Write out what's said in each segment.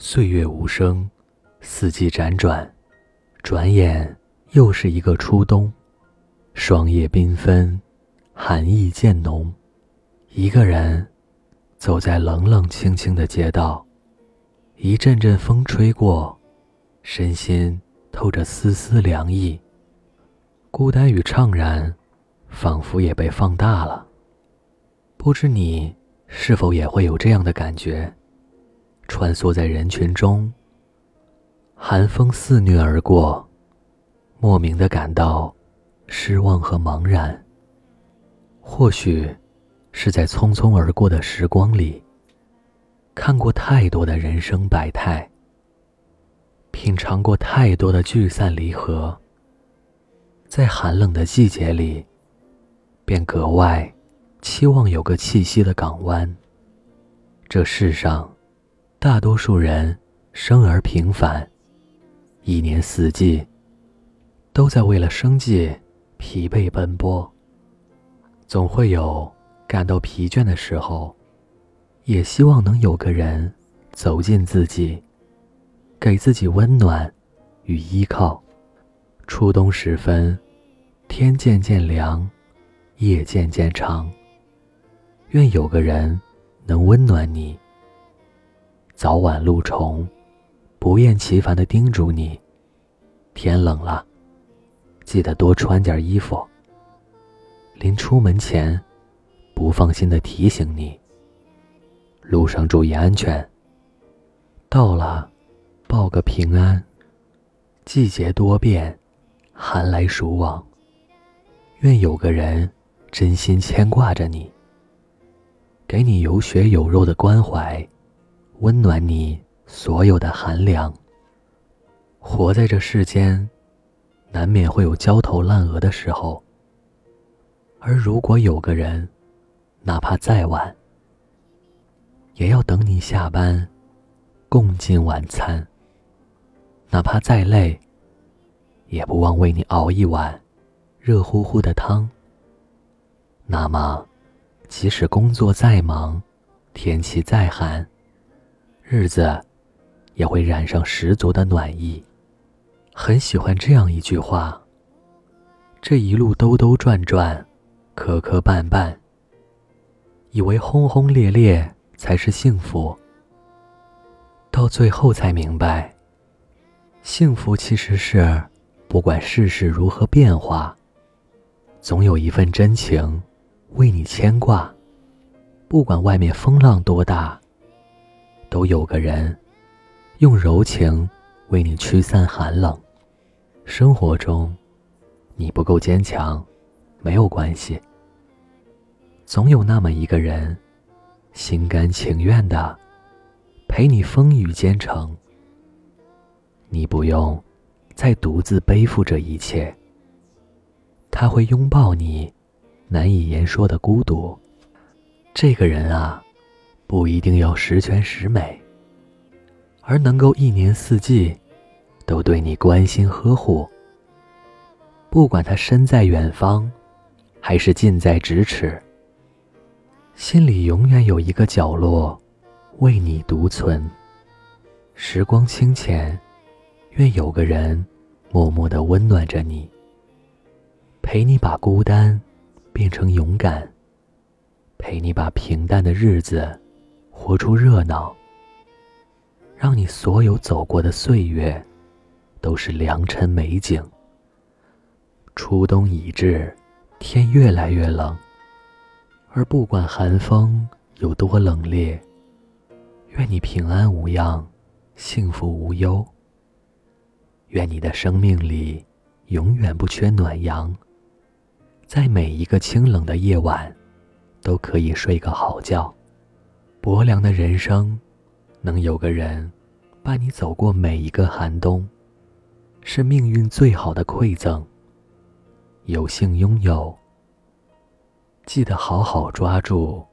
岁月无声，四季辗转，转眼又是一个初冬。霜叶缤纷，寒意渐浓。一个人走在冷冷清清的街道，一阵阵风吹过，身心透着丝丝凉意。孤单与怅然，仿佛也被放大了。不知你是否也会有这样的感觉？穿梭在人群中，寒风肆虐而过，莫名的感到失望和茫然。或许是在匆匆而过的时光里，看过太多的人生百态，品尝过太多的聚散离合，在寒冷的季节里，便格外期望有个栖息的港湾。这世上。大多数人生而平凡，一年四季都在为了生计疲惫奔波。总会有感到疲倦的时候，也希望能有个人走进自己，给自己温暖与依靠。初冬时分，天渐渐凉，夜渐渐长。愿有个人能温暖你。早晚露虫，不厌其烦的叮嘱你：天冷了，记得多穿件衣服。临出门前，不放心的提醒你：路上注意安全。到了，报个平安。季节多变，寒来暑往。愿有个人真心牵挂着你，给你有血有肉的关怀。温暖你所有的寒凉。活在这世间，难免会有焦头烂额的时候。而如果有个人，哪怕再晚，也要等你下班，共进晚餐；哪怕再累，也不忘为你熬一碗热乎乎的汤。那么，即使工作再忙，天气再寒，日子也会染上十足的暖意。很喜欢这样一句话：这一路兜兜转转，磕磕绊绊，以为轰轰烈烈才是幸福，到最后才明白，幸福其实是不管世事如何变化，总有一份真情为你牵挂，不管外面风浪多大。都有个人，用柔情为你驱散寒冷。生活中，你不够坚强，没有关系。总有那么一个人，心甘情愿的陪你风雨兼程。你不用再独自背负着一切。他会拥抱你难以言说的孤独。这个人啊。不一定要十全十美，而能够一年四季都对你关心呵护。不管他身在远方，还是近在咫尺，心里永远有一个角落为你独存。时光清浅，愿有个人默默的温暖着你，陪你把孤单变成勇敢，陪你把平淡的日子。活出热闹，让你所有走过的岁月，都是良辰美景。初冬已至，天越来越冷，而不管寒风有多冷冽，愿你平安无恙，幸福无忧。愿你的生命里永远不缺暖阳，在每一个清冷的夜晚，都可以睡个好觉。薄凉的人生，能有个人伴你走过每一个寒冬，是命运最好的馈赠。有幸拥有，记得好好抓住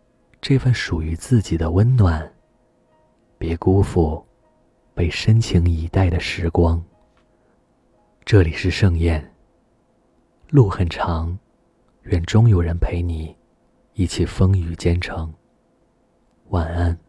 这份属于自己的温暖，别辜负被深情以待的时光。这里是盛宴，路很长，愿终有人陪你一起风雨兼程。晚安。